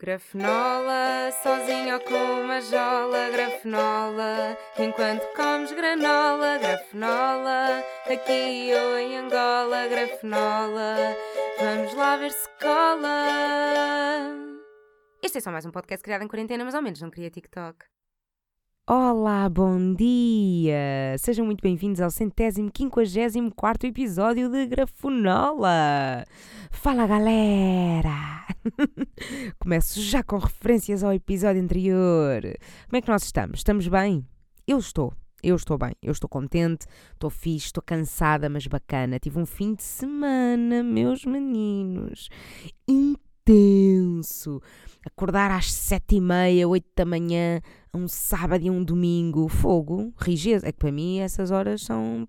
Grafenola, sozinho ou com uma jola, grafenola, enquanto comes granola, grafenola, aqui ou em Angola, grafenola, vamos lá ver se cola. Este é só mais um podcast criado em quarentena, mas ao menos não queria TikTok. Olá, bom dia! Sejam muito bem-vindos ao centésimo quinquagésimo quarto episódio de Grafenola! Fala, galera! Começo já com referências ao episódio anterior. Como é que nós estamos? Estamos bem? Eu estou. Eu estou bem, eu estou contente, estou fixe, estou cansada, mas bacana. Tive um fim de semana, meus meninos. Intenso. Acordar às sete e meia, oito da manhã, um sábado e um domingo, fogo, rigidez. É que para mim essas horas são.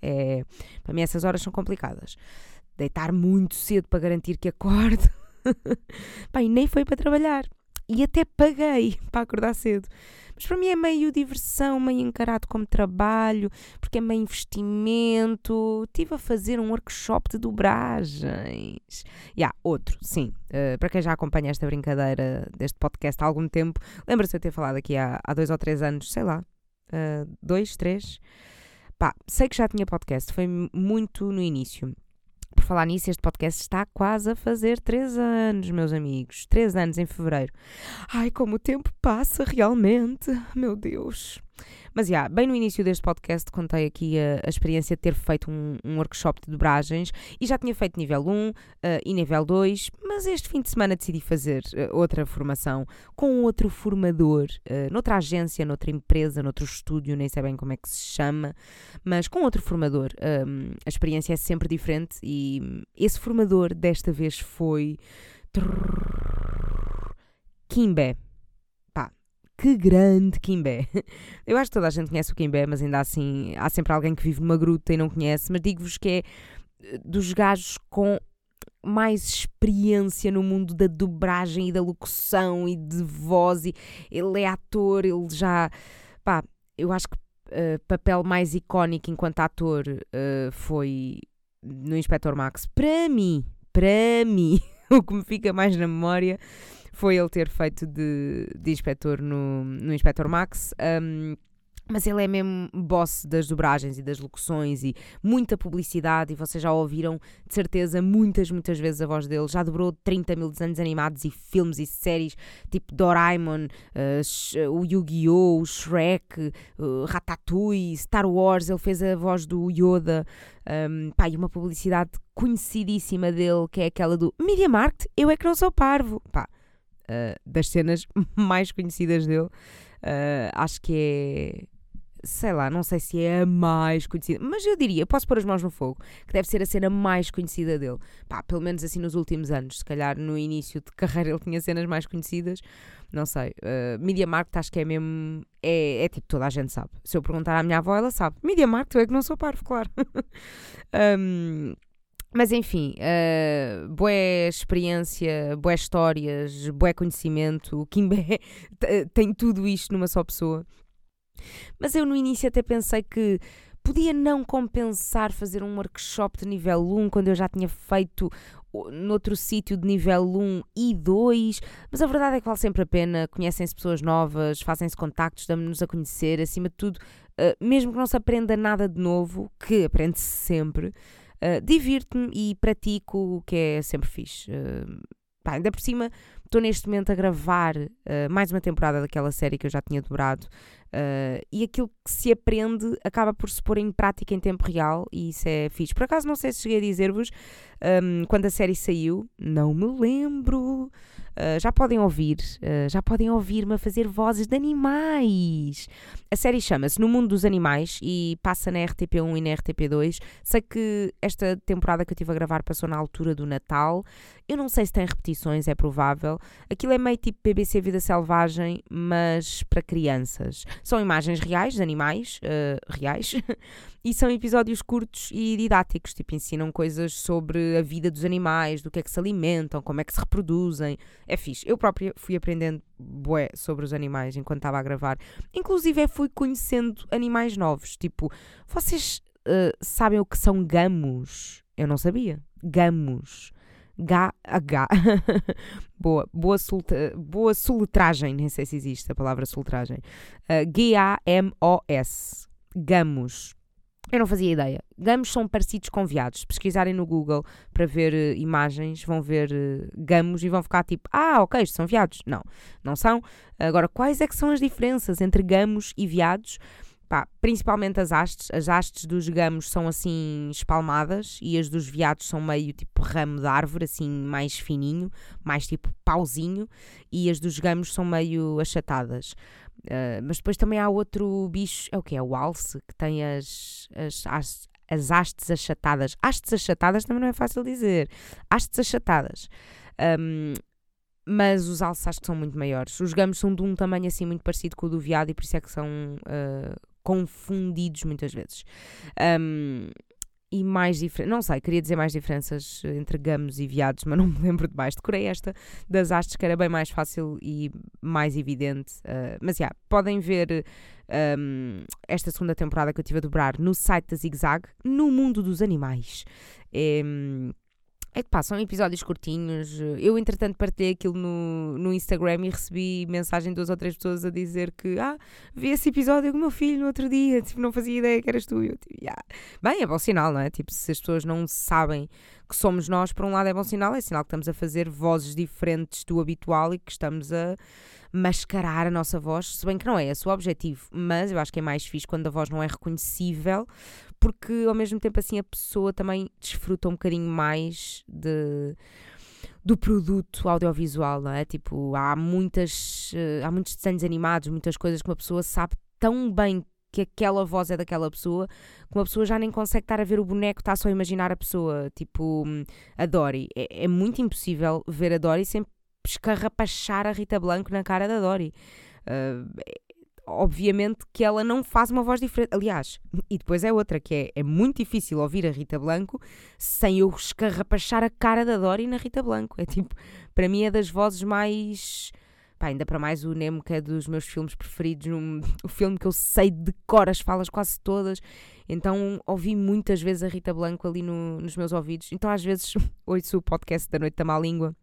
É, para mim essas horas são complicadas. Deitar muito cedo para garantir que acordo. E nem foi para trabalhar. E até paguei para acordar cedo. Mas para mim é meio diversão, meio encarado como trabalho, porque é meio investimento. Estive a fazer um workshop de dobragens. E há outro, sim. Uh, para quem já acompanha esta brincadeira deste podcast há algum tempo, lembra-se de eu ter falado aqui há, há dois ou três anos, sei lá, uh, dois, três. Pá, sei que já tinha podcast, foi muito no início. Por falar nisso, este podcast está quase a fazer três anos, meus amigos. Três anos em fevereiro. Ai, como o tempo passa realmente. Meu Deus. Mas, yeah, bem no início deste podcast contei aqui a, a experiência de ter feito um, um, workshop de dobragens e já tinha feito nível 1 uh, e nível 2, mas este fim de semana decidi fazer uh, outra formação com outro formador, uh, noutra agência, noutra empresa, noutro estúdio, nem sei bem como é que se chama, mas com outro formador. Um, a experiência é sempre diferente e esse formador desta vez foi. Kimbé que grande Kimbé. Eu acho que toda a gente conhece o Kimbé, mas ainda assim há sempre alguém que vive numa gruta e não conhece. Mas digo-vos que é eh, dos gajos com mais experiência no mundo da dobragem e da locução e de voz. E ele é ator, ele já. Pá, eu acho que uh, papel mais icónico enquanto ator uh, foi no Inspector Max. Para mim, para mim, o que me fica mais na memória foi ele ter feito de, de inspetor no, no Inspector Max. Um, mas ele é mesmo boss das dobragens e das locuções e muita publicidade, e vocês já ouviram de certeza muitas, muitas vezes a voz dele. Já dobrou 30 mil desenhos animados e filmes e séries tipo Doraemon, uh, o Yu-Gi-Oh!, o Shrek, uh, Ratatouille, Star Wars. Ele fez a voz do Yoda. Um, pá, e uma publicidade conhecidíssima dele que é aquela do Media Market, eu é que não sou parvo. Pá, uh, das cenas mais conhecidas dele. Uh, acho que é. Sei lá, não sei se é a mais conhecida, mas eu diria, posso pôr as mãos no fogo, que deve ser a cena mais conhecida dele. Pá, pelo menos assim nos últimos anos. Se calhar no início de carreira ele tinha cenas mais conhecidas, não sei. Uh, Media Market acho que é mesmo. É, é tipo, toda a gente sabe. Se eu perguntar à minha avó, ela sabe. Media Market, eu é que não sou parvo, claro. um, Mas enfim, uh, boa experiência, boas histórias, boé conhecimento. O Kimbé tem tudo isto numa só pessoa. Mas eu no início até pensei que podia não compensar fazer um workshop de nível 1 quando eu já tinha feito noutro sítio de nível 1 e 2, mas a verdade é que vale sempre a pena, conhecem-se pessoas novas, fazem-se contactos, damos-nos a conhecer, acima de tudo, uh, mesmo que não se aprenda nada de novo, que aprende-se sempre, Uh, Divirto-me e pratico, o que é sempre fixe. Uh, pá, ainda por cima, estou neste momento a gravar uh, mais uma temporada daquela série que eu já tinha dobrado. Uh, e aquilo que se aprende acaba por se pôr em prática em tempo real e isso é fixe. Por acaso, não sei se cheguei a dizer-vos um, quando a série saiu, não me lembro. Uh, já podem ouvir, uh, já podem ouvir-me a fazer vozes de animais. A série chama-se No Mundo dos Animais e passa na RTP1 e na RTP2. Sei que esta temporada que eu estive a gravar passou na altura do Natal. Eu não sei se tem repetições, é provável. Aquilo é meio tipo BBC Vida Selvagem, mas para crianças. São imagens reais de animais, uh, reais, e são episódios curtos e didáticos, tipo ensinam coisas sobre a vida dos animais, do que é que se alimentam, como é que se reproduzem. É fixe. Eu própria fui aprendendo bué sobre os animais enquanto estava a gravar. Inclusive fui conhecendo animais novos, tipo, vocês uh, sabem o que são gamos? Eu não sabia. Gamos. G-H. boa, boa, solta, boa soletragem, nem sei se existe a palavra soletragem. Uh, G-A-M-O-S. Gamos. Eu não fazia ideia. Gamos são parecidos com veados. Pesquisarem no Google para ver uh, imagens, vão ver uh, gamos e vão ficar tipo, ah, ok, são veados. Não, não são. Agora, quais é que são as diferenças entre gamos e veados? Pá, principalmente as hastes. As hastes dos gamos são assim espalmadas e as dos veados são meio tipo ramo de árvore, assim mais fininho, mais tipo pauzinho, e as dos gamos são meio achatadas. Uh, mas depois também há outro bicho, é o que? É o alce, que tem as, as, as, as hastes achatadas. Hastes achatadas também não é fácil dizer. Hastes achatadas. Um, mas os acho que são muito maiores. Os gamos são de um tamanho assim muito parecido com o do veado e por isso é que são uh, confundidos muitas vezes. Um, e mais diferenças. Não sei, queria dizer mais diferenças entre gamos e veados, mas não me lembro de mais. Decorei esta das hastes, que era bem mais fácil e mais evidente. Uh, mas já, yeah, podem ver um, esta segunda temporada que eu tive a dobrar no site da Zig Zag, no mundo dos animais. É, é que passam episódios curtinhos. Eu, entretanto, partilhei aquilo no, no Instagram e recebi mensagem de duas ou três pessoas a dizer que, ah, vi esse episódio com o meu filho no outro dia, tipo, não fazia ideia que eras tu. Eu, tipo, yeah. Bem, é bom sinal, não é? Tipo, se as pessoas não sabem que somos nós, por um lado é bom sinal, é sinal que estamos a fazer vozes diferentes do habitual e que estamos a mascarar a nossa voz, se bem que não é esse o objetivo, mas eu acho que é mais fixe quando a voz não é reconhecível, porque ao mesmo tempo assim a pessoa também desfruta um bocadinho mais de do produto audiovisual, não é? Tipo, há muitas uh, há muitos desenhos animados, muitas coisas que uma pessoa sabe tão bem que aquela voz é daquela pessoa, que uma pessoa já nem consegue estar a ver o boneco, está só a imaginar a pessoa, tipo a Dory. É, é muito impossível ver a Dory sem escarrapachar a Rita Blanco na cara da Dory. Uh, obviamente que ela não faz uma voz diferente. Aliás, e depois é outra, que é, é muito difícil ouvir a Rita Blanco sem eu escarrapachar a cara da Dory na Rita Blanco. É tipo, para mim é das vozes mais. Pá, ainda para mais o Nemo, que é dos meus filmes preferidos, um, o filme que eu sei de cor as falas quase todas. Então ouvi muitas vezes a Rita Blanco ali no, nos meus ouvidos. Então às vezes ouço o podcast da Noite da Má Língua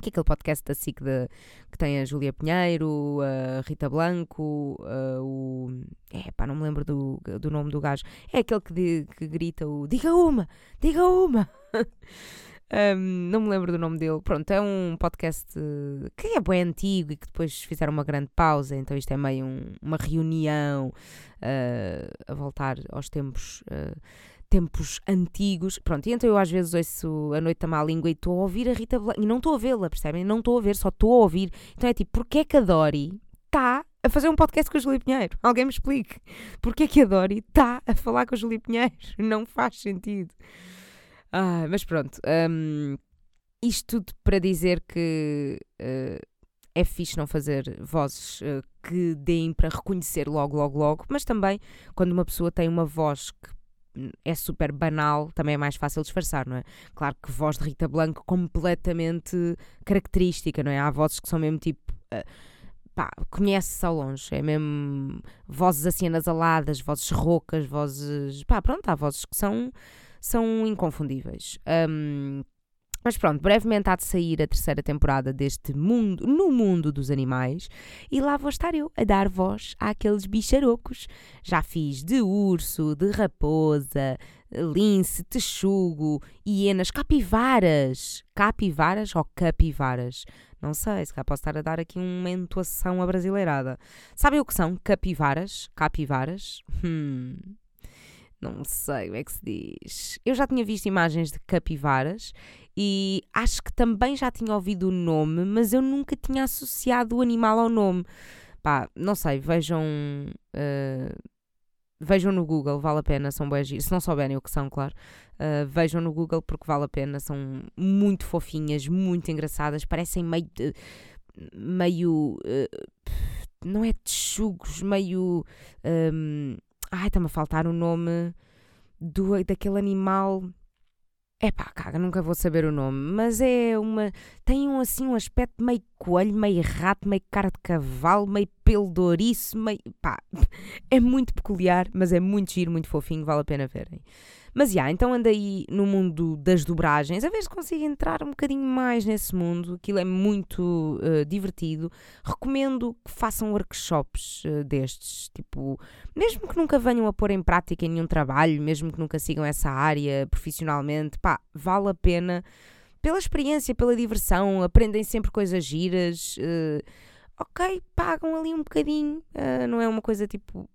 que é aquele podcast da SIC de, que tem a Júlia Pinheiro, a Rita Blanco, a, o. É, pá, não me lembro do, do nome do gajo. É aquele que, de, que grita o Diga uma! Diga uma! um, não me lembro do nome dele. Pronto, é um podcast que é bem antigo e que depois fizeram uma grande pausa, então isto é meio um, uma reunião uh, a voltar aos tempos. Uh, tempos antigos. Pronto, e então eu às vezes ouço a noite da má língua e estou a ouvir a Rita Blanco. E não estou a vê-la, percebem? Não estou a ver, só estou a ouvir. Então é tipo, porquê é que a Dori está a fazer um podcast com a Julia Pinheiro? Alguém me explique. Porquê é que a Dori está a falar com a Julia Pinheiro? Não faz sentido. Ah, mas pronto. Um, isto tudo para dizer que. Uh, é fixe não fazer vozes uh, que deem para reconhecer logo, logo, logo, mas também quando uma pessoa tem uma voz que é super banal, também é mais fácil disfarçar, não é? Claro que voz de Rita Blanco completamente característica, não é? Há vozes que são mesmo tipo. Uh, pá, conhece-se ao longe, é mesmo vozes assim anasaladas, vozes roucas, vozes. pá, pronto, há vozes que são, são inconfundíveis. Um, mas pronto, brevemente há de sair a terceira temporada deste mundo, no mundo dos animais, e lá vou estar eu a dar voz àqueles bicharocos. Já fiz de urso, de raposa, lince, texugo, hienas, capivaras. Capivaras ou capivaras? Não sei, se cá posso estar a dar aqui uma entoação abrasileirada. Sabem o que são capivaras? Capivaras? Hum. Não sei como é que se diz. Eu já tinha visto imagens de capivaras e acho que também já tinha ouvido o nome, mas eu nunca tinha associado o animal ao nome. Pá, não sei, vejam. Uh, vejam no Google, vale a pena, são bem Se não souberem o que são, claro, uh, vejam no Google porque vale a pena, são muito fofinhas, muito engraçadas, parecem meio. meio. Uh, não é texugos, meio. Um, ai, está-me a faltar o nome do, daquele animal é pá, caga, nunca vou saber o nome, mas é uma. tem um assim um aspecto meio coelho, meio rato, meio cara de cavalo, meio pelo meio. pá. É muito peculiar, mas é muito giro, muito fofinho, vale a pena verem. Mas já, yeah, então anda aí no mundo das dobragens, a ver se consigo entrar um bocadinho mais nesse mundo, aquilo é muito uh, divertido. Recomendo que façam workshops uh, destes, tipo, mesmo que nunca venham a pôr em prática em nenhum trabalho, mesmo que nunca sigam essa área profissionalmente, pá, vale a pena pela experiência, pela diversão, aprendem sempre coisas giras. Uh, ok, pagam ali um bocadinho, não é uma coisa tipo,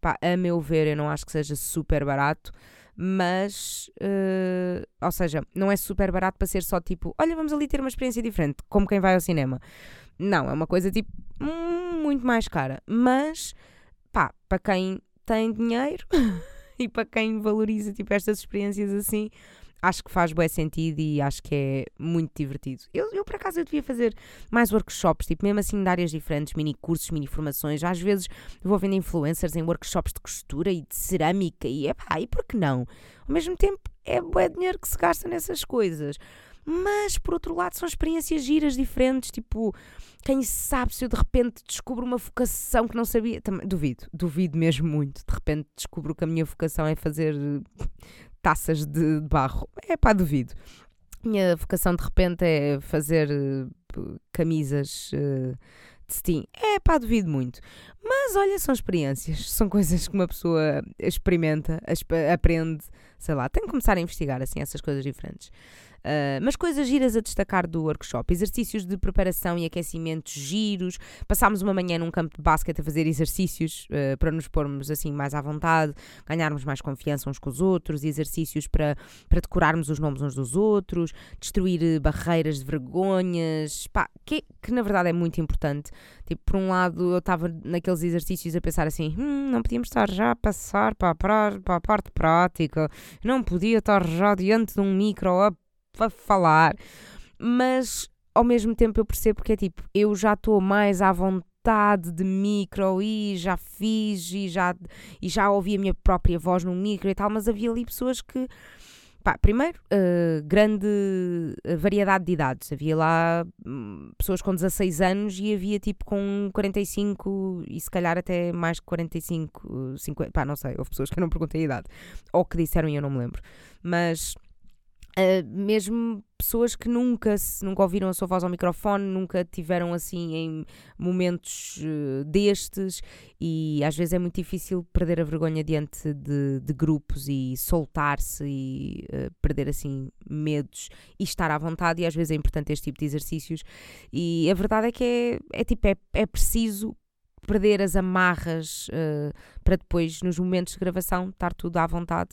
pá, a meu ver, eu não acho que seja super barato mas, uh, ou seja, não é super barato para ser só tipo, olha, vamos ali ter uma experiência diferente, como quem vai ao cinema. Não, é uma coisa tipo hum, muito mais cara, mas pá, para quem tem dinheiro e para quem valoriza tipo estas experiências assim, acho que faz bom sentido e acho que é muito divertido. Eu, eu, por acaso, eu devia fazer mais workshops, tipo, mesmo assim de áreas diferentes, mini cursos, mini formações. Às vezes vou vendo influencers em workshops de costura e de cerâmica e, epá, e por que não? Ao mesmo tempo, é bom dinheiro que se gasta nessas coisas. Mas, por outro lado, são experiências giras diferentes, tipo, quem sabe se eu de repente descubro uma vocação que não sabia. Também, duvido, duvido mesmo muito. De repente descubro que a minha vocação é fazer taças de, barro. É pá, duvido. Minha vocação de repente é fazer uh, camisas uh, de Steam. É pá, duvido muito. Mas olha, são experiências, são coisas que uma pessoa experimenta, aprende, sei lá, tem que começar a investigar assim essas coisas diferentes. Uh, mas coisas giras a destacar do workshop: exercícios de preparação e aquecimento giros. Passámos uma manhã num campo de basquete a fazer exercícios uh, para nos pormos assim mais à vontade, ganharmos mais confiança uns com os outros, exercícios para, para decorarmos os nomes uns dos outros, destruir eh, barreiras de vergonhas, pá, que, que na verdade é muito importante. Tipo, por um lado, eu estava naqueles exercícios a pensar assim: hum, não podíamos estar já a passar para a, para a parte prática, não podia estar já diante de um micro para falar, mas ao mesmo tempo eu percebo que é tipo, eu já estou mais à vontade de micro e já fiz e já, e já ouvi a minha própria voz no micro e tal, mas havia ali pessoas que. Pá, primeiro, uh, grande variedade de idades. Havia lá um, pessoas com 16 anos e havia tipo com 45 e se calhar até mais que 45, 50. Pá, não sei. Houve pessoas que eu não perguntei a idade. Ou que disseram e eu não me lembro. Mas Uh, mesmo pessoas que nunca, nunca ouviram a sua voz ao microfone, nunca tiveram assim em momentos uh, destes, e às vezes é muito difícil perder a vergonha diante de, de grupos e soltar-se e uh, perder assim medos e estar à vontade, e às vezes é importante este tipo de exercícios. E a verdade é que é, é tipo, é, é preciso perder as amarras para depois, nos momentos de gravação, estar tudo à vontade.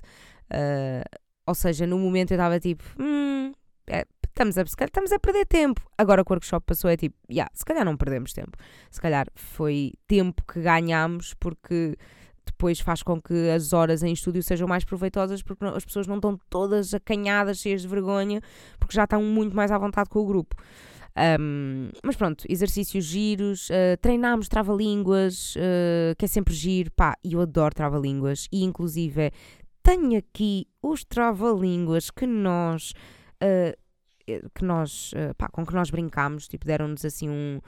Uh, ou seja, no momento eu estava tipo, hum, é, estamos, a, estamos a perder tempo. Agora que o workshop passou é tipo, yeah, se calhar não perdemos tempo. Se calhar foi tempo que ganhamos porque depois faz com que as horas em estúdio sejam mais proveitosas porque as pessoas não estão todas acanhadas, cheias de vergonha, porque já estão muito mais à vontade com o grupo. Um, mas pronto, exercícios giros, uh, treinámos trava-línguas, uh, que é sempre giro, pá, e eu adoro trava-línguas, e inclusive tenho aqui os trava-línguas que nós. Uh, que nós uh, pá, com que nós brincámos, tipo, deram-nos assim um,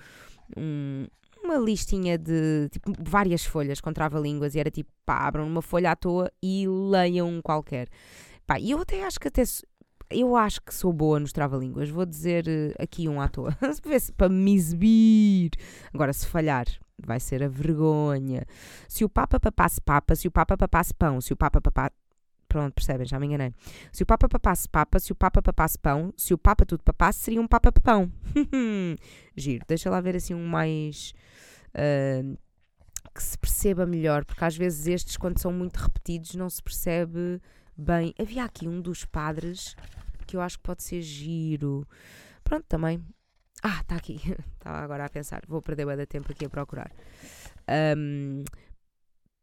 um, uma listinha de tipo, várias folhas com trava-línguas e era tipo, pá, abram uma folha à toa e leiam um qualquer. Pá, e eu até acho que até eu acho que sou boa nos trava-línguas, vou dizer aqui um à toa, para me exibir. Agora, se falhar, vai ser a vergonha. Se o Papa papasse papa, se o Papa papasse pão, se o Papa papasse Pronto, percebem, já me enganei. Se o Papa papasse papa, se o Papa papasse pão, se o Papa tudo papasse, seria um Papa papão. Giro, deixa lá ver assim um mais. Uh, que se perceba melhor, porque às vezes estes, quando são muito repetidos, não se percebe bem. Havia aqui um dos padres que eu acho que pode ser giro. Pronto, também. Ah, está aqui. Estava agora a pensar. Vou perder de tempo aqui a procurar. Um,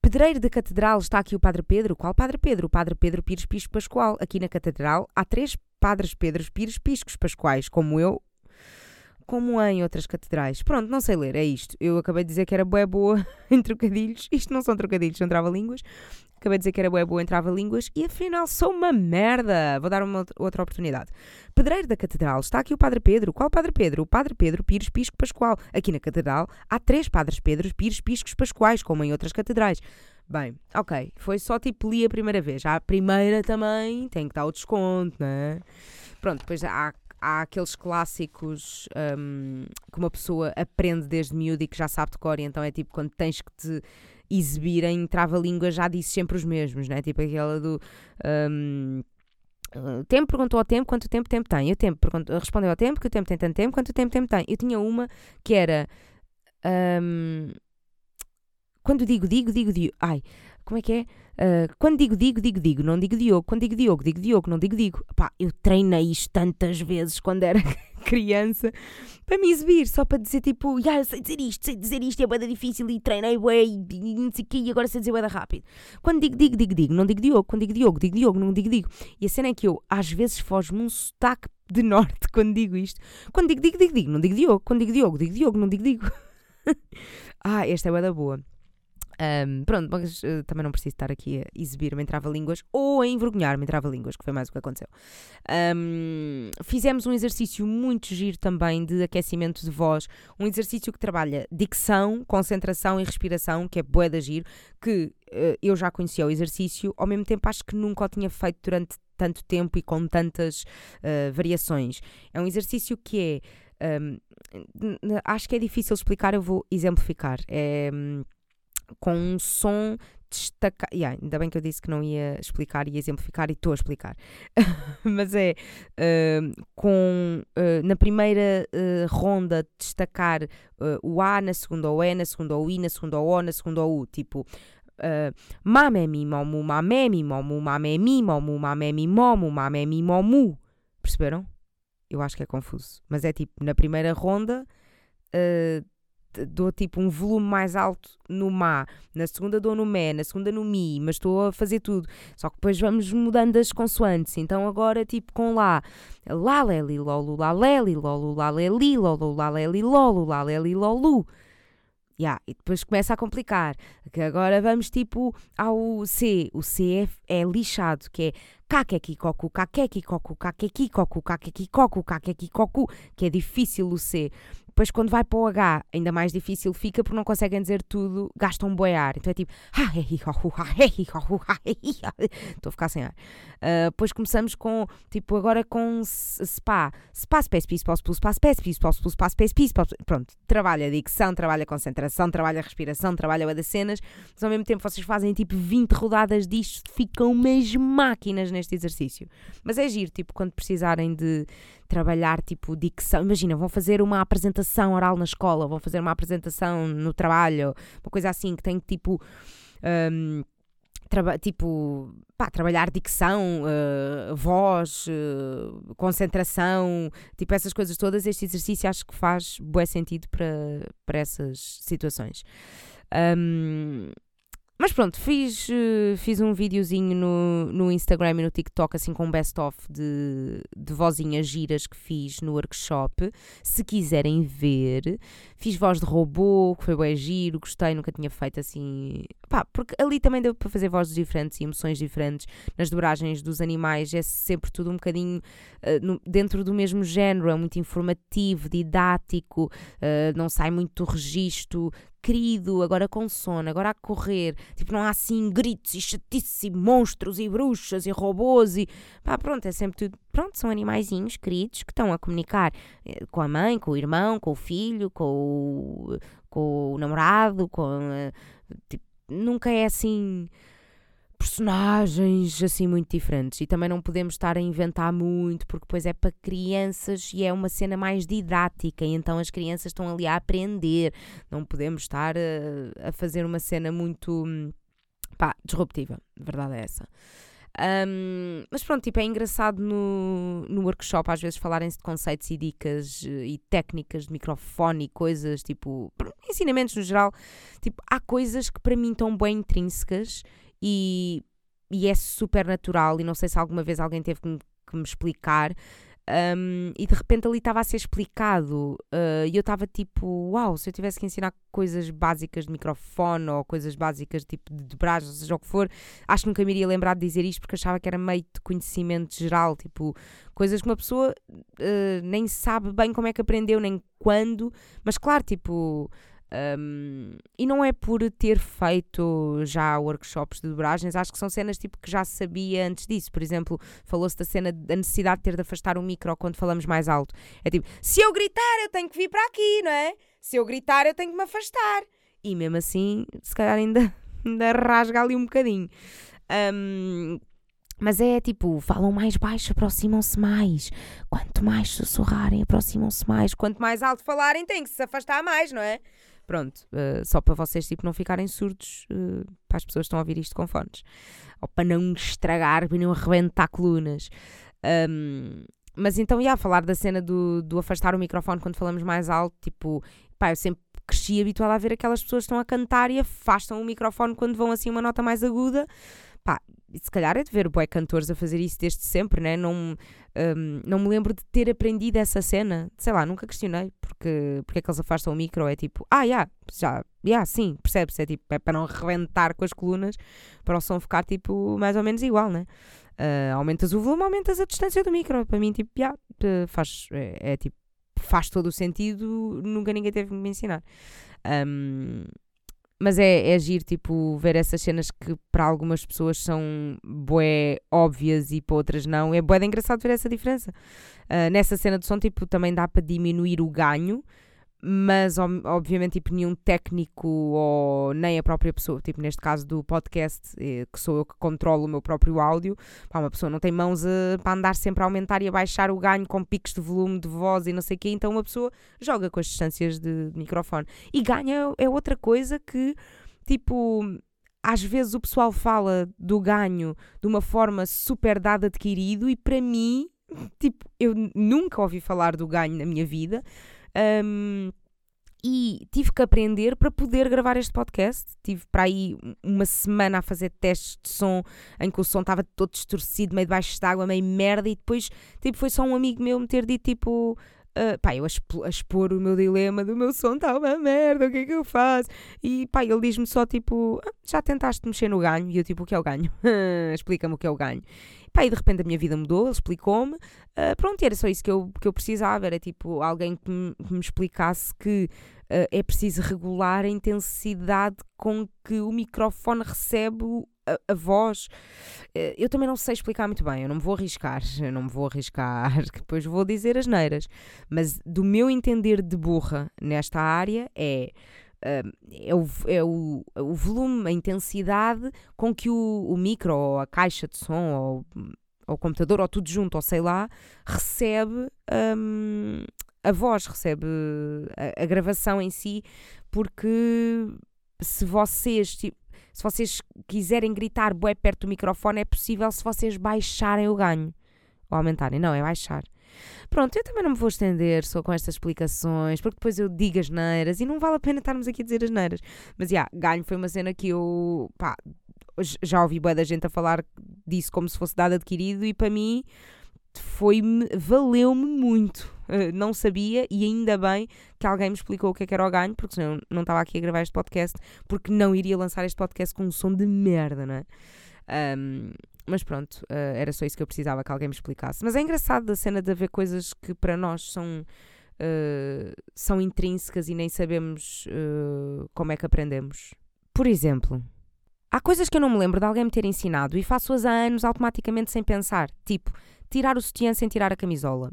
Pedreiro da Catedral está aqui o Padre Pedro. Qual Padre Pedro? O Padre Pedro Pires Pisco Pascoal. Aqui na Catedral há três Padres Pedros Pires Piscos Pascoais, como eu, como em outras catedrais. Pronto, não sei ler, é isto. Eu acabei de dizer que era boa boa em trocadilhos. Isto não são trocadilhos, são trava-línguas. Acabei de dizer que era boa boa em trava-línguas e afinal sou uma merda. Vou dar uma outra oportunidade. Pedreiro da Catedral, está aqui o Padre Pedro. Qual Padre Pedro? O Padre Pedro Pires Pisco Pascoal. Aqui na Catedral há três Padres Pedros Pires Piscos Pascoais, como em outras catedrais. Bem, ok, foi só tipo li a primeira vez. A primeira também tem que dar o desconto, né? Pronto, depois há há aqueles clássicos um, que uma pessoa aprende desde miúdo e que já sabe de cor, então é tipo quando tens que te exibir em trava-língua já disse sempre os mesmos, né? Tipo aquela do. Um, o tempo perguntou ao tempo quanto tempo tempo tem. E o tempo respondeu ao tempo que o tempo tem tanto tempo quanto tempo tempo tem. Eu tinha uma que era. Um, quando digo, digo, digo, digo. Ai, como é que é? Uh, quando digo digo, digo digo, não digo Diogo. Quando digo Diogo, digo Diogo, não digo digo. Pá, eu treinei isto tantas vezes quando era criança para me exibir, só para dizer tipo, yeah, eu sei dizer isto, sei dizer isto, é bem difícil e treinei bem e não sei o quê, e agora sei dizer bem rápido. Quando digo digo, digo digo, não digo Diogo. Quando digo Diogo, digo Diogo, não digo digo. E a cena é que eu, às vezes, foge-me um sotaque de norte quando digo isto. Quando digo digo, digo digo, não digo Diogo. Quando digo Diogo, digo Diogo, não digo digo. ah, esta é bem da boa. Um, pronto, mas uh, também não preciso estar aqui a exibir-me em trava-línguas ou a envergonhar-me em trava-línguas, que foi mais o que aconteceu. Um, fizemos um exercício muito giro também de aquecimento de voz, um exercício que trabalha dicção, concentração e respiração, que é bué da giro, que uh, eu já conhecia o exercício, ao mesmo tempo acho que nunca o tinha feito durante tanto tempo e com tantas uh, variações. É um exercício que é. Um, acho que é difícil explicar, eu vou exemplificar. É, um, com um som destacado. Yeah, ainda bem que eu disse que não ia explicar e exemplificar e estou a explicar. Mas é uh, com uh, na primeira uh, ronda destacar o A, na segunda o E, na segunda o I, na segunda o O, na segunda o U. Tipo. Uh, mamemi momu mamemi momu mamemi momu momu momu perceberam? Eu acho que é confuso mas é tipo na primeira ronda uh, dou tipo um volume mais alto no Má, na segunda dou no Mé, na segunda no Mi, mas estou a fazer tudo. Só que depois vamos mudando as consoantes. Então agora tipo com Lá, Lá, Lé, Li, Ló, Lá, Lé, Li, Ló, Lá, Lé, Li, Ló, Lá, Lé, Li, Ló, Lá, Lé, Li, Ló, Lu. Yeah, e depois começa a complicar. Que agora vamos tipo ao C. O C é, é lixado, que é kakekikoku, kakekikoku, kakekikoku, kakekikoku, kakekikoku, que é difícil o C. Depois, quando vai para o H, ainda mais difícil fica porque não conseguem dizer tudo, gastam um boiar. Então é tipo. Estou a ficar sem ar. Uh, depois começamos com, tipo, agora com SPA. SPA, space, peace, pause, plus, space, peace, pause, plus, space, peace. Pronto. Trabalha a dicção, trabalha a concentração, trabalha a respiração, trabalha a das cenas. Mas ao mesmo tempo vocês fazem tipo 20 rodadas disto, ficam umas máquinas neste exercício. Mas é giro, tipo, quando precisarem de trabalhar tipo dicção. Imagina, vão fazer uma apresentação oral na escola, vão fazer uma apresentação no trabalho, uma coisa assim que tem que tipo. Um, tipo, pá, trabalhar dicção, uh, voz, uh, concentração, tipo essas coisas todas, este exercício acho que faz bom sentido para, para essas situações. Um, mas pronto, fiz, eh, fiz um videozinho no, no Instagram e no TikTok, assim com um best-of de, de vozinhas giras que fiz no workshop. Se quiserem ver, fiz voz de robô, que foi bem giro, gostei, nunca tinha feito assim. Pá, porque ali também deu para fazer vozes diferentes e emoções diferentes. Nas dobragens dos animais é sempre tudo um bocadinho uh, no, dentro do mesmo género, é muito informativo, didático, uh, não sai muito do registro querido, agora com sono, agora a correr. Tipo, não há assim gritos e chatices e monstros e bruxas e robôs e. Pá, pronto, é sempre tudo. Pronto, são animaizinhos queridos que estão a comunicar eh, com a mãe, com o irmão, com o filho, com o, com o namorado, com. Eh, tipo, nunca é assim personagens assim muito diferentes. E também não podemos estar a inventar muito porque depois é para crianças e é uma cena mais didática. E então as crianças estão ali a aprender. Não podemos estar a, a fazer uma cena muito pá, disruptiva, verdade é essa um, mas pronto, tipo, é engraçado no, no workshop às vezes falarem-se de conceitos e dicas eh, e técnicas de microfone e coisas, tipo, ensinamentos no geral. Tipo, há coisas que para mim estão bem intrínsecas e, e é super natural. E não sei se alguma vez alguém teve que me, que me explicar. Um, e de repente ali estava a ser explicado uh, e eu estava tipo, uau, se eu tivesse que ensinar coisas básicas de microfone ou coisas básicas tipo de dobragem, seja o que for, acho que nunca me iria lembrar de dizer isto porque achava que era meio de conhecimento geral, tipo, coisas que uma pessoa uh, nem sabe bem como é que aprendeu, nem quando, mas claro, tipo um, e não é por ter feito já workshops de dobragens, acho que são cenas tipo que já sabia antes disso. Por exemplo, falou-se da cena da necessidade de ter de afastar o micro quando falamos mais alto. É tipo, se eu gritar, eu tenho que vir para aqui, não é? Se eu gritar, eu tenho que me afastar. E mesmo assim, se calhar ainda, ainda rasga ali um bocadinho. Um, mas é tipo, falam mais baixo, aproximam-se mais. Quanto mais sussurrarem, aproximam-se mais. Quanto mais alto falarem, tem que se afastar mais, não é? Pronto, uh, só para vocês tipo, não ficarem surdos, uh, para as pessoas que estão a ouvir isto com fones. Ou para não estragar, para não arrebentar colunas. Um, mas então, ia falar da cena do, do afastar o microfone quando falamos mais alto, tipo, pá, eu sempre cresci habituada a ver aquelas pessoas que estão a cantar e afastam o microfone quando vão assim uma nota mais aguda. Pá, se calhar é de ver bué cantores a fazer isso desde sempre, né? Não, um, não me lembro de ter aprendido essa cena. Sei lá, nunca questionei porque, porque é que eles afastam o micro. É tipo, ah, yeah, já, yeah, sim, percebe-se. É tipo, é para não reventar com as colunas, para o som ficar tipo mais ou menos igual, né? Uh, aumentas o volume, aumentas a distância do micro. Para mim, tipo, yeah, faz, é, é tipo, faz todo o sentido. Nunca ninguém teve me ensinar. Um, mas é, é agir, tipo, ver essas cenas que para algumas pessoas são bué óbvias e para outras não. É bué de engraçado ver essa diferença. Uh, nessa cena de som, tipo, também dá para diminuir o ganho mas obviamente tipo nenhum técnico ou nem a própria pessoa, tipo neste caso do podcast, eh, que sou eu que controlo o meu próprio áudio, pá, uma pessoa não tem mãos a, eh, para andar sempre a aumentar e a baixar o ganho com picos de volume de voz e não sei o quê, então uma pessoa joga com as distâncias de, de microfone. E ganha é outra coisa que, tipo, às vezes o pessoal fala do ganho de uma forma super dada adquirido e para mim, tipo, eu nunca ouvi falar do ganho na minha vida. Um, e tive que aprender para poder gravar este podcast. Tive para aí uma semana a fazer testes de som em que o som estava todo distorcido, meio debaixo de água, meio merda, e depois tipo, foi só um amigo meu me ter dito tipo. Uh, pá, eu a, a expor o meu dilema do meu som está uma merda, o que é que eu faço? E pá, ele diz-me só tipo, ah, já tentaste mexer no ganho? E eu tipo, o que é o ganho? Explica-me o que é o ganho. Pá, e de repente a minha vida mudou, ele explicou-me. Uh, pronto, era só isso que eu, que eu precisava. Era tipo alguém que me, que me explicasse que uh, é preciso regular a intensidade com que o microfone recebe a, a, voz. Uh, eu também não sei explicar muito bem, eu não me vou arriscar, eu não me vou arriscar, que depois vou dizer as neiras. Mas do meu entender de burra nesta área é é, o, é o, o volume, a intensidade com que o, o micro ou a caixa de som ou, ou o computador ou tudo junto ou sei lá recebe um, a voz, recebe a, a, gravação em si, porque se vocês tipo, se vocês quiserem gritar bué perto do microfone é possível se vocês baixarem o ganho ou aumentarem, não, é baixar. Pronto, eu também não me vou estender só com estas explicações, porque depois eu digo as neiras e não vale a pena estarmos aqui a dizer as neiras. Mas, já, yeah, ganho foi uma cena que eu, pá, já ouvi boa da gente a falar disso como se fosse dado adquirido e para mim foi valeu-me muito. Uh, não sabia e ainda bem que alguém me explicou o que, é que era o ganho, porque senão não estava aqui a gravar este podcast, porque não iria lançar este podcast com um som de merda, não é? Um, mas pronto, uh, era só isso que eu precisava que alguém me explicasse. Mas é engraçado a cena de haver coisas que para nós são, uh, são intrínsecas e nem sabemos uh, como é que aprendemos. Por exemplo, há coisas que eu não me lembro de alguém me ter ensinado e faço-as há anos automaticamente sem pensar, tipo tirar o sutiã sem tirar a camisola.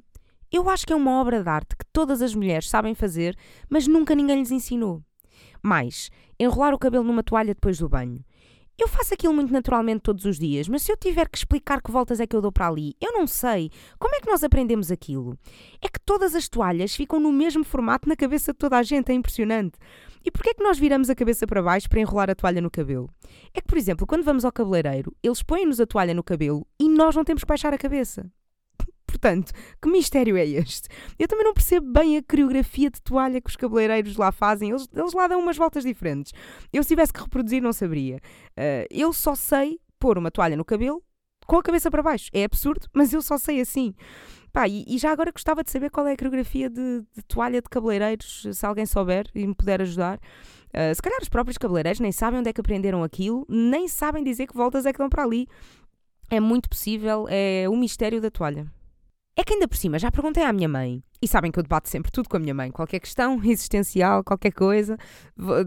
Eu acho que é uma obra de arte que todas as mulheres sabem fazer, mas nunca ninguém lhes ensinou. Mais, enrolar o cabelo numa toalha depois do banho. Eu faço aquilo muito naturalmente todos os dias, mas se eu tiver que explicar que voltas é que eu dou para ali, eu não sei. Como é que nós aprendemos aquilo? É que todas as toalhas ficam no mesmo formato na cabeça de toda a gente, é impressionante. E porquê é que nós viramos a cabeça para baixo para enrolar a toalha no cabelo? É que, por exemplo, quando vamos ao cabeleireiro, eles põem-nos a toalha no cabelo e nós não temos que baixar a cabeça. Portanto, que mistério é este? Eu também não percebo bem a coreografia de toalha que os cabeleireiros lá fazem. Eles, eles lá dão umas voltas diferentes. Eu, se tivesse que reproduzir, não saberia. Uh, eu só sei pôr uma toalha no cabelo com a cabeça para baixo. É absurdo, mas eu só sei assim. Pá, e, e, já agora gostava de saber qual é a coreografia de, de toalha de cabeleireiros, se alguém souber e me puder ajudar. Uh, se calhar os próprios cabeleireiros nem sabem onde é que aprenderam aquilo, nem sabem dizer que voltas é que dão para ali. É muito possível, é o mistério da toalha. É que ainda por cima, já perguntei à minha mãe, e sabem que eu debato sempre tudo com a minha mãe, qualquer questão existencial, qualquer coisa,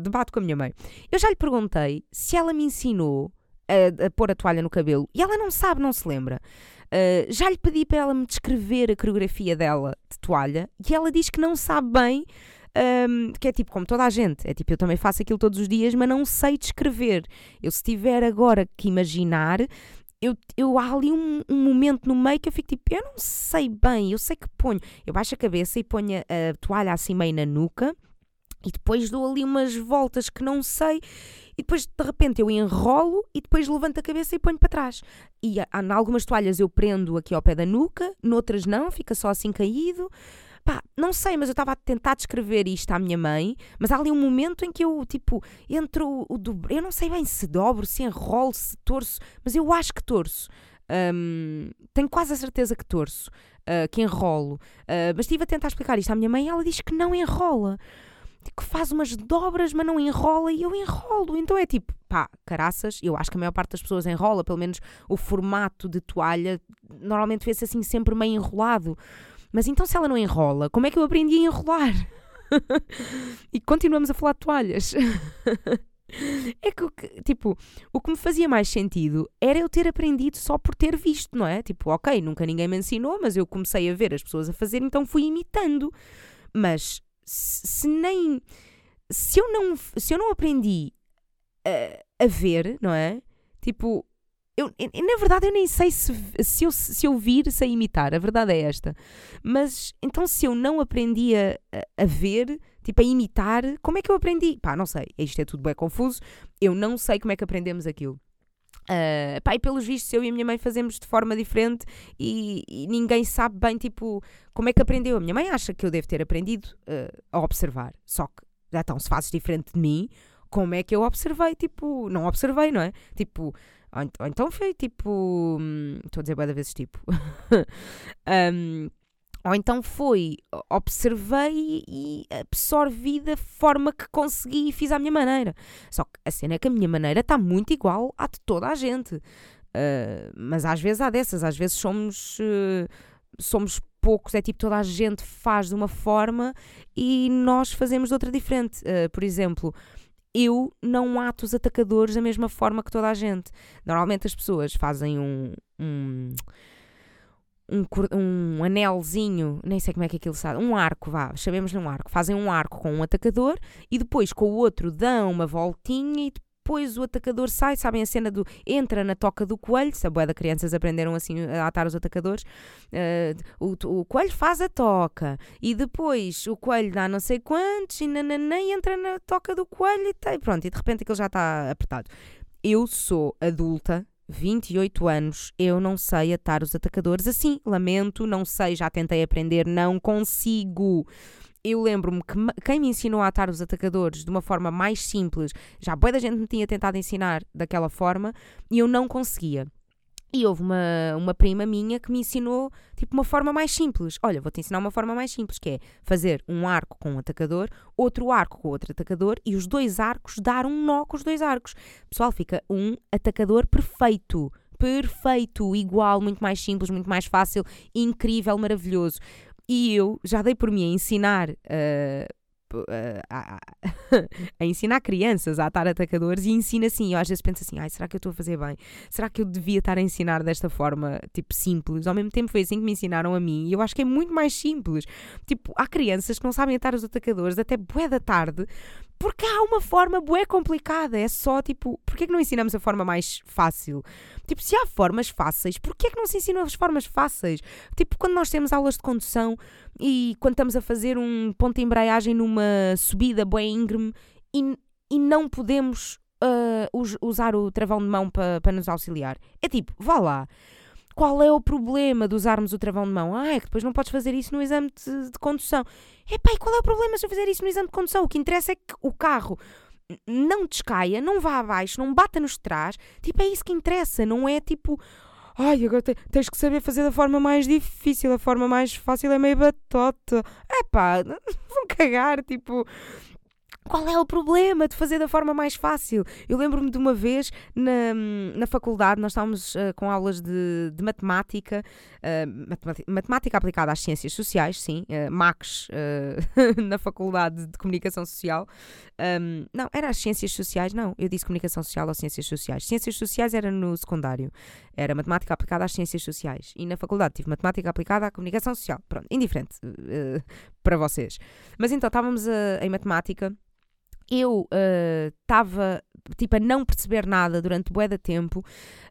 debato com a minha mãe. Eu já lhe perguntei se ela me ensinou a, a pôr a toalha no cabelo, e ela não sabe, não se lembra. Uh, já lhe pedi para ela me descrever a coreografia dela de toalha, e ela diz que não sabe bem um, que é tipo como toda a gente, é tipo eu também faço aquilo todos os dias, mas não sei descrever. Eu se tiver agora que imaginar, eu, eu há ali um, um, momento no meio que eu fico tipo, eu não sei bem, eu sei que ponho. Eu baixo a cabeça e ponho a, a toalha assim meio na nuca e depois dou ali umas voltas que não sei e depois de repente eu enrolo e depois levanto a cabeça e ponho para trás. E em algumas toalhas eu prendo aqui ao pé da nuca, noutras não, fica só assim caído. Pá, não sei, mas eu estava a tentar descrever isto à minha mãe, mas há ali um momento em que eu, tipo, entro o dobro. Eu não sei bem se dobro, se enrolo, se torço, mas eu acho que torço. Um, tenho quase a certeza que torço, uh, que enrolo. Uh, mas estive a tentar explicar isto à minha mãe e ela diz que não enrola. Que faz umas dobras, mas não enrola e eu enrolo. Então é tipo, pá, caraças, eu acho que a maior parte das pessoas enrola, pelo menos o formato de toalha normalmente vê-se assim sempre meio enrolado. Mas então, se ela não enrola, como é que eu aprendi a enrolar? e continuamos a falar de toalhas. é que, tipo, o que me fazia mais sentido era eu ter aprendido só por ter visto, não é? Tipo, ok, nunca ninguém me ensinou, mas eu comecei a ver as pessoas a fazer, então fui imitando. Mas se nem. Se eu não, se eu não aprendi a, a ver, não é? Tipo, eu, na verdade, eu nem sei se, se, eu, se eu vir, sei imitar. A verdade é esta. Mas então, se eu não aprendi a, a ver, tipo a imitar, como é que eu aprendi? Pá, não sei. Isto é tudo bem confuso. Eu não sei como é que aprendemos aquilo. Uh, pá, e pelos vistos, eu e a minha mãe fazemos de forma diferente e, e, ninguém sabe bem, tipo, como é que aprendeu. A minha mãe acha que eu devo ter aprendido uh, a observar. Só que, então, se fazes diferente de mim, como é que eu observei? Tipo, não observei, não é? Tipo, ou, ou então foi tipo. Hum, estou a dizer várias vezes tipo. um, ou então foi, observei e absorvi da forma que consegui e fiz à minha maneira. Só que a cena é que a minha maneira está muito igual à de toda a gente. Uh, mas às vezes há dessas, às vezes somos. Uh, somos poucos, é tipo toda a gente faz de uma forma e nós fazemos de outra diferente. Uh, por exemplo, eu não ato os atacadores da mesma forma que toda a gente. Normalmente as pessoas fazem um, um, um, um anelzinho, nem sei como é que aquilo sabe, um arco, vá, chamemos-lhe um arco. Fazem um arco com um atacador e depois com o outro dão uma voltinha e depois o atacador sai, sabem a cena do entra na toca do coelho, se a boia de crianças aprenderam assim a atar os atacadores, uh, o, o, coelho faz a toca e depois o coelho dá não sei quantos e nananã, e entra na toca do coelho e, tá, e pronto, e de repente aquilo já está apertado. Eu sou adulta, 28 anos, eu não sei atar os atacadores assim, lamento, não sei, já tentei aprender, não consigo eu lembro-me que quem me ensinou a atar os atacadores de uma forma mais simples, já boa da gente me tinha tentado ensinar daquela forma e eu não conseguia. E houve uma, uma prima minha que me ensinou tipo uma forma mais simples. Olha, vou-te ensinar uma forma mais simples, que é fazer um arco com um atacador, outro arco com outro atacador e os dois arcos dar um nó com os dois arcos. Pessoal, fica um atacador perfeito perfeito, igual, muito mais simples, muito mais fácil, incrível, maravilhoso. E eu já dei por mim a ensinar uh, a, a, a, ensinar crianças a atar atacadores e ensino assim. Eu às vezes penso assim: ai, será que eu estou a fazer bem? Será que eu devia estar a ensinar desta forma, tipo, simples? Ao mesmo tempo foi assim que me ensinaram a mim e eu acho que é muito mais simples. Tipo, há crianças que não sabem atar os atacadores até bué da tarde porque há uma forma bué complicada. É só tipo, porquê que não ensinamos a forma mais fácil? Tipo, se há formas fáceis, porquê que não se ensinam as formas fáceis? Tipo, quando nós temos aulas de condução e quando estamos a fazer um ponto de embreagem numa subida bué íngreme e, e não podemos uh, usar o travão de mão para pa nos auxiliar. É tipo, vá lá. Qual é o problema de usarmos o travão de mão? Ah, é que depois não podes fazer isso no exame de, de condução. Epá, e qual é o problema se eu fizer isso no exame de condução? O que interessa é que o carro não descaia, não vá abaixo, não bata nos trás. Tipo, é isso que interessa, não é tipo, Ai, agora te, tens que saber fazer da forma mais difícil, a forma mais fácil é meio batota. É pá, vão cagar, tipo. Qual é o problema de fazer da forma mais fácil? Eu lembro-me de uma vez na, na faculdade, nós estávamos uh, com aulas de, de matemática, uh, matemática, aplicada às ciências sociais, sim, uh, MACs na faculdade de comunicação social. Um, não, era as ciências sociais, não, eu disse comunicação social ou ciências sociais. Ciências sociais era no secundário, era matemática aplicada às ciências sociais. E na faculdade tive matemática aplicada à comunicação social. Pronto, indiferente para vocês. Mas então estávamos em matemática eu estava uh, tipo a não perceber nada durante bué de tempo.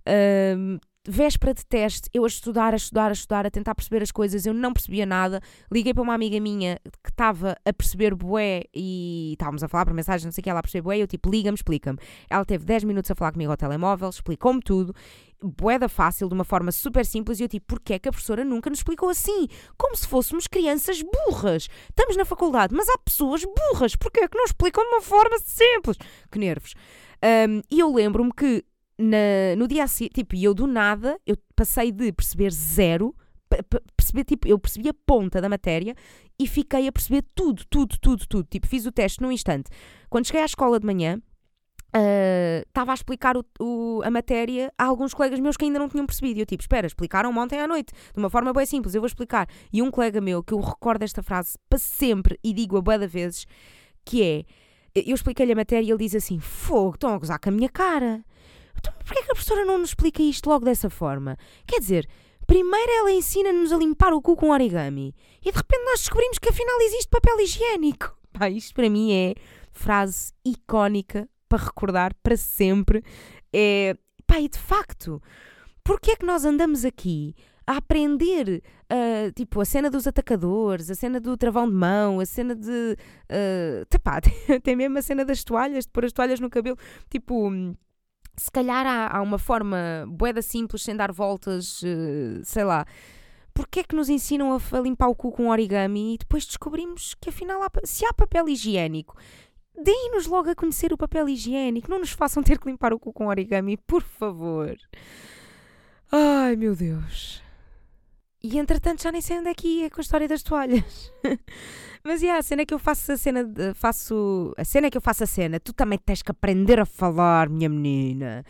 Uh, véspera de teste, eu a estudar, a estudar, a estudar, a tentar perceber as coisas, eu não percebia nada. Liguei para uma amiga minha que estava a perceber bué e estávamos a falar por mensagem, não sei o que, ela a perceber bué, eu tipo, liga-me, explica-me. Ela teve 10 minutos a falar comigo ao telemóvel, explicou-me tudo boeda fácil, de uma forma super simples, e eu tipo, porquê é que a professora nunca nos explicou assim? Como se fôssemos crianças burras. Estamos na faculdade, mas há pessoas burras, porquê é que não explicam de uma forma simples? Que nervos. Um, e eu lembro-me que na, no dia assim, tipo, eu do nada, eu passei de perceber zero, perceber, tipo, eu percebi a ponta da matéria e fiquei a perceber tudo, tudo, tudo, tudo. Tipo, fiz o teste num instante. Quando cheguei à escola de manhã, estava uh, a explicar o, o, a matéria a alguns colegas meus que ainda não tinham percebido. E eu, tipo, espera, explicaram ontem à noite, de uma forma bem simples, eu vou explicar. E um colega meu, que eu recordo esta frase para sempre e digo a boa vezes, que é: eu expliquei-lhe a matéria e ele diz assim: Fogo, estão a gozar com a minha cara. Então, porquê que a professora não nos explica isto logo dessa forma? Quer dizer, primeiro ela ensina-nos a limpar o cu com origami e de repente nós descobrimos que afinal existe papel higiênico. Pá, isto para mim é frase icónica para recordar para sempre. É, pá, e de facto, porque é que nós andamos aqui a aprender, uh, tipo, a cena dos atacadores, a cena do travão de mão, a cena de. Uh, pá, até mesmo a cena das toalhas, de pôr as toalhas no cabelo. Tipo, se calhar há, há uma forma boeda simples, sem dar voltas, uh, sei lá. Porquê é que nos ensinam a, a, limpar o cu com origami e depois descobrimos que afinal há, se há papel higiênico Deem-nos logo a conhecer o papel higiênico. Não nos façam ter que limpar o cu com origami, por favor. Ai, meu Deus. E entretanto já nem sei onde é que ia com a história das toalhas. Mas yeah, a cena é que eu faço a cena, de, faço a cena é que eu faço a cena. Tu também tens que aprender a falar, minha menina.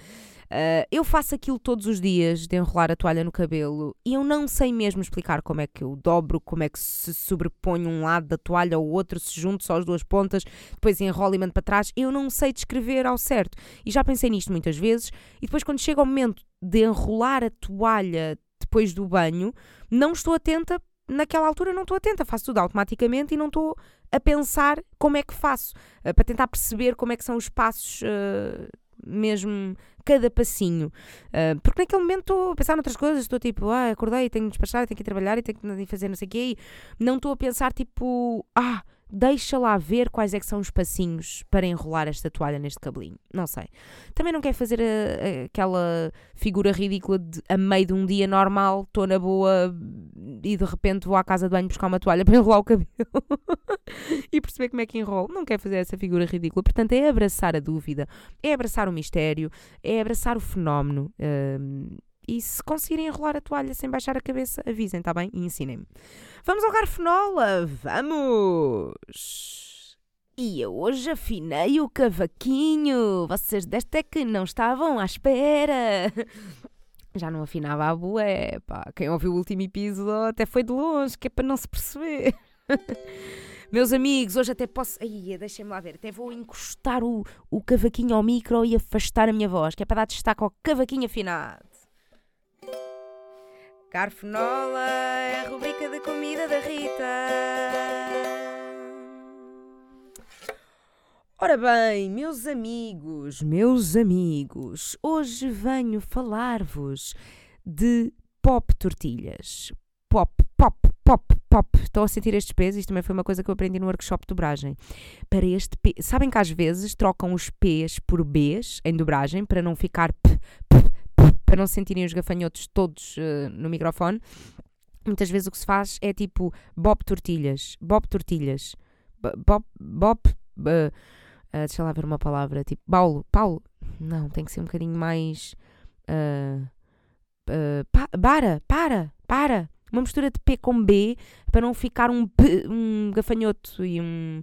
Uh, eu faço aquilo todos os dias de enrolar a toalha no cabelo e eu não sei mesmo explicar como é que eu dobro, como é que se sobrepõe um lado da toalha ao outro, se junto só as duas pontas, depois enrolo e mando para trás. Eu não sei descrever ao certo. E já pensei nisto muitas vezes. E depois, quando chega o momento de enrolar a toalha depois do banho, não estou atenta. Naquela altura, não estou atenta, faço tudo automaticamente e não estou a pensar como é que faço, uh, para tentar perceber como é que são os passos. Uh, mesmo cada passinho. Uh, porque naquele momento estou a pensar noutras coisas, estou tipo, ah, acordei, tenho que despachar, tenho que ir trabalhar e tenho que fazer não sei o quê. Não estou a pensar tipo, ah, deixa lá ver quais é que são os passinhos para enrolar esta toalha neste cabelinho. Não sei. Também não quer fazer a, a, aquela figura ridícula de a meio de um dia normal, estou na boa e de repente vou à casa de banho buscar uma toalha para enrolar o cabelo e perceber como é que enrolo. Não quer fazer essa figura ridícula. Portanto, é abraçar a dúvida, é abraçar o mistério, é abraçar o fenómeno. Um, e se conseguirem enrolar a toalha sem baixar a cabeça, avisem, tá bem? E ensinem-me. Vamos ao garfenola! Vamos! E eu hoje afinei o cavaquinho. Vocês desta é que não estavam à espera. Já não afinava a bué, pá. Quem ouviu o último episódio até foi de longe, que é para não se perceber. Meus amigos, hoje até posso. Ai, deixem-me lá ver. Até vou encostar o, o cavaquinho ao micro e afastar a minha voz, que é para dar destaque ao cavaquinho afinado. Garfonola é a rubrica da comida da Rita. Ora bem, meus amigos, meus amigos, hoje venho falar-vos de pop tortilhas. Pop, pop, pop, pop. Estão a sentir estes pesos? Isto também foi uma coisa que eu aprendi no workshop de dobragem. Para este P, sabem que às vezes trocam os P's por B's em dobragem para não ficar p, p, para não sentirem os gafanhotos todos uh, no microfone, muitas vezes o que se faz é tipo Bob Tortilhas, Bob Tortilhas, Bob, Bob, uh, uh, deixa lá ver uma palavra, tipo Paulo, Paulo, não, tem que ser um bocadinho mais. Uh, pa, para, para, para. Uma mistura de P com B para não ficar um, P, um gafanhoto e um.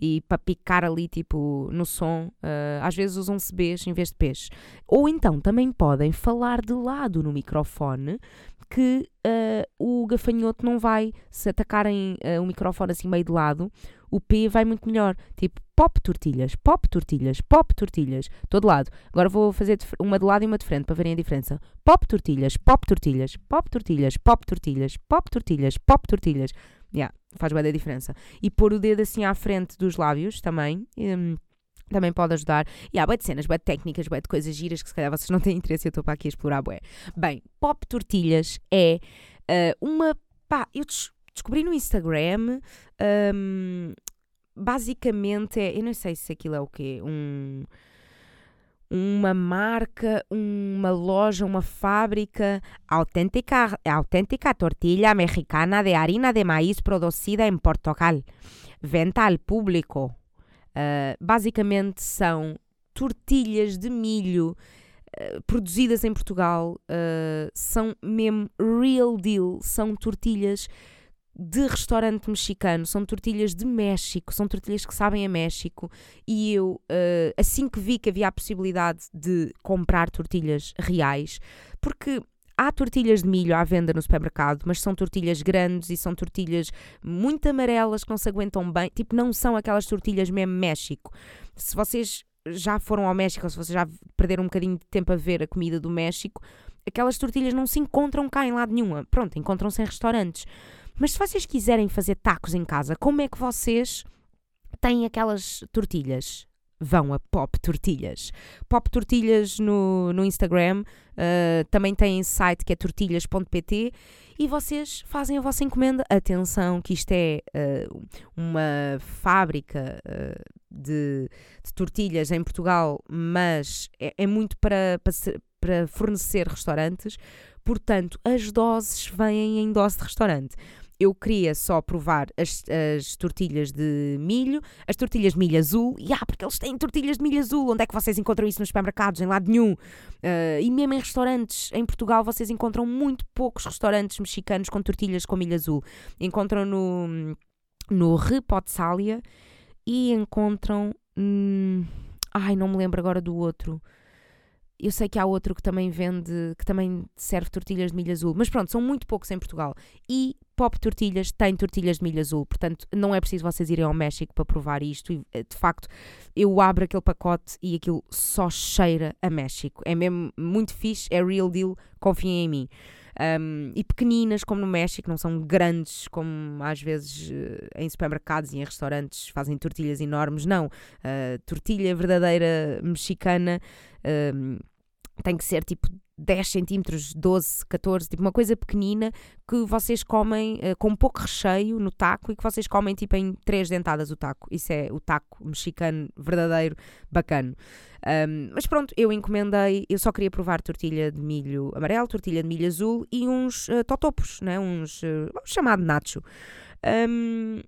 E para picar ali, tipo, no som, uh, às vezes usam-se Bs em vez de Ps. Ou então também podem falar de lado no microfone, que uh, o gafanhoto não vai, se atacarem uh, o microfone assim meio de lado, o P vai muito melhor. Tipo, pop tortilhas, pop tortilhas, pop tortilhas, todo lado. Agora vou fazer uma de lado e uma de frente para verem a diferença. Pop tortilhas, pop tortilhas, pop tortilhas, pop tortilhas, pop tortilhas, pop tortilhas. Yeah, faz bem a diferença. E pôr o dedo assim à frente dos lábios também. Um, também pode ajudar. E há bué de cenas, bué de técnicas, bué de coisas giras que se calhar vocês não têm interesse eu estou para aqui a explorar bué. Bem, Pop Tortilhas é uh, uma... Pá, eu descobri no Instagram... Um, basicamente é... Eu não sei se aquilo é o quê. Um uma marca, uma loja, uma fábrica autêntica, autêntica tortilha mexicana de harina de maíz producida em Portugal. Venta al público. Uh, basicamente são tortilhas de milho uh, produzidas em Portugal, uh, são mesmo real deal, são tortilhas de restaurante mexicano, são tortilhas de México, são tortilhas que sabem a México. E eu, assim que vi que havia a possibilidade de comprar tortilhas reais, porque Há tortilhas de milho à venda no supermercado, mas são tortilhas grandes e são tortilhas muito amarelas que não se aguentam bem. Tipo, não são aquelas tortilhas mesmo México. Se vocês já foram ao México ou se vocês já perderam um bocadinho de tempo a ver a comida do México, aquelas tortilhas não se encontram cá em lado nenhum. Pronto, encontram-se em restaurantes. Mas se vocês quiserem fazer tacos em casa, como é que vocês têm aquelas tortilhas? vão a Pop Tortilhas. Pop Tortilhas no, no Instagram, uh, também tem site que é tortilhas.pt e vocês fazem a vossa encomenda. Atenção, que isto é uh, uma fábrica uh, de, de, tortilhas em Portugal, mas é, é muito para, para, para fornecer restaurantes, portanto, as doses vêm em dose de restaurante eu queria só provar as, as, tortilhas de milho, as tortilhas de milho azul, e ah, porque eles têm tortilhas de milho azul, onde é que vocês encontram isso nos supermercados? Em lado nenhum. Uh, e mesmo em restaurantes, em Portugal, vocês encontram muito poucos restaurantes mexicanos com tortilhas com milho azul. Encontram no, no Repotsalia e encontram. Hum, ai, não me lembro agora do outro. Eu sei que há outro que também vende, que também serve tortilhas de milho azul, mas pronto, são muito poucos em Portugal. E Pop Tortilhas tem tortilhas de milho azul, portanto não é preciso vocês irem ao México para provar isto. E, eh, de facto, eu abro aquele pacote e aquilo só cheira a México. É mesmo muito fixe, é real deal, confiem em mim. Um, e pequeninas, como no México, não são grandes como às vezes uh, em supermercados e em restaurantes fazem tortilhas enormes, não. Uh, tortilha verdadeira mexicana. Um, tem que ser tipo 10 centímetros, 12, 14, tipo uma coisa pequenina que vocês comem uh, com pouco recheio no taco e que vocês comem tipo em três dentadas o taco. Isso é o taco mexicano verdadeiro, bacana. Um, mas pronto, eu encomendei, eu só queria provar tortilha de milho amarelo, tortilha de milho azul e uns uh, totopos, né? uns uh, chamado nacho. Um,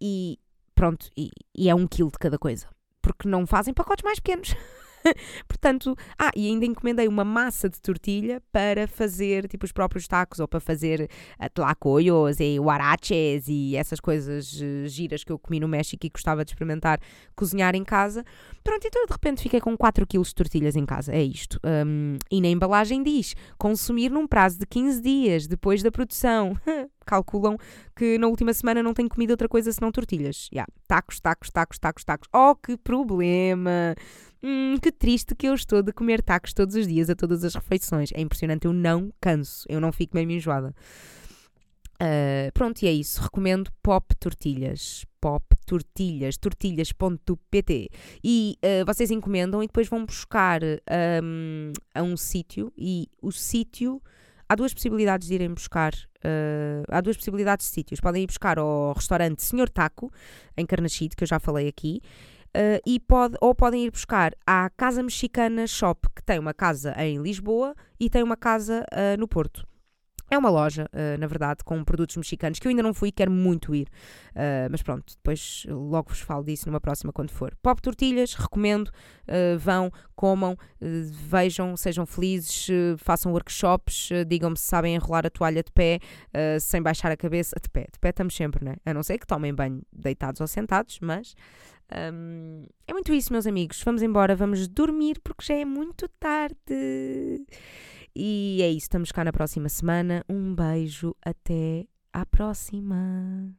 e pronto, e, e é um quilo de cada coisa. Porque não fazem pacotes mais pequenos. Portanto, ah, e ainda encomendei uma massa de tortilha para fazer tipo os próprios tacos ou para fazer uh, tlacoyos e huaraches e essas coisas uh, giras que eu comi no México e gostava de experimentar cozinhar em casa. Pronto, então de repente fiquei com 4 kg de tortilhas em casa. É isto. Um, e na embalagem diz consumir num prazo de 15 dias depois da produção. calculam que na última semana não tenho comido outra coisa senão tortilhas. Yeah. Tacos, tacos, tacos, tacos, tacos. Oh, que problema! Hum, que triste que eu estou de comer tacos todos os dias, a todas as refeições. É impressionante, eu não canso, eu não fico mesmo enjoada. Uh, pronto, e é isso. Recomendo Pop Tortilhas. Pop Tortilhas, tortilhas.pt. E uh, vocês encomendam e depois vão buscar um, a um sítio. E o sítio. Há duas possibilidades de irem buscar. Uh, há duas possibilidades de sítios. Podem ir buscar ao restaurante Senhor Taco, em Carnachide, que eu já falei aqui. Uh, e pode, ou podem ir buscar à Casa Mexicana Shop, que tem uma casa em Lisboa e tem uma casa uh, no Porto. É uma loja, uh, na verdade, com produtos mexicanos que eu ainda não fui e quero muito ir. Mas pronto, depois logo vos falo disso numa próxima quando for. Pop Tortilhas, recomendo. Vão, comam, vejam, sejam felizes, façam workshops, digam-me se sabem enrolar a toalha de pé, sem baixar a cabeça. De pé, de pé estamos sempre, não é? A não ser que tomem banho deitados ou sentados, mas. Um, é muito isso, meus amigos. Vamos embora, vamos dormir porque já é muito tarde. E é isso, estamos cá na próxima semana. Um beijo, até à próxima.